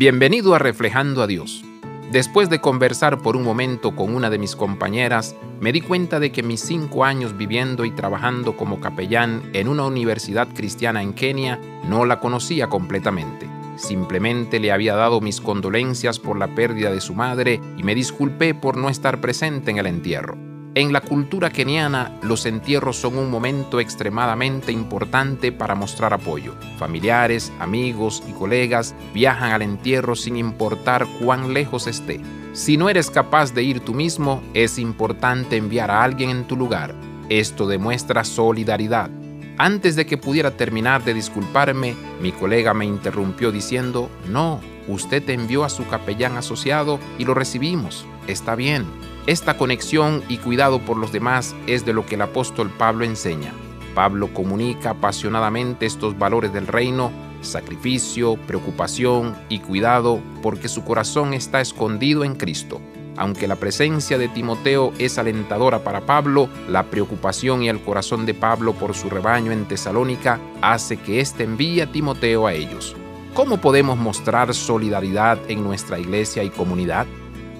Bienvenido a Reflejando a Dios. Después de conversar por un momento con una de mis compañeras, me di cuenta de que mis cinco años viviendo y trabajando como capellán en una universidad cristiana en Kenia no la conocía completamente. Simplemente le había dado mis condolencias por la pérdida de su madre y me disculpé por no estar presente en el entierro. En la cultura keniana, los entierros son un momento extremadamente importante para mostrar apoyo. Familiares, amigos y colegas viajan al entierro sin importar cuán lejos esté. Si no eres capaz de ir tú mismo, es importante enviar a alguien en tu lugar. Esto demuestra solidaridad. Antes de que pudiera terminar de disculparme, mi colega me interrumpió diciendo, no, usted envió a su capellán asociado y lo recibimos. Está bien. Esta conexión y cuidado por los demás es de lo que el apóstol Pablo enseña. Pablo comunica apasionadamente estos valores del reino, sacrificio, preocupación y cuidado, porque su corazón está escondido en Cristo. Aunque la presencia de Timoteo es alentadora para Pablo, la preocupación y el corazón de Pablo por su rebaño en Tesalónica hace que éste envíe a Timoteo a ellos. ¿Cómo podemos mostrar solidaridad en nuestra iglesia y comunidad?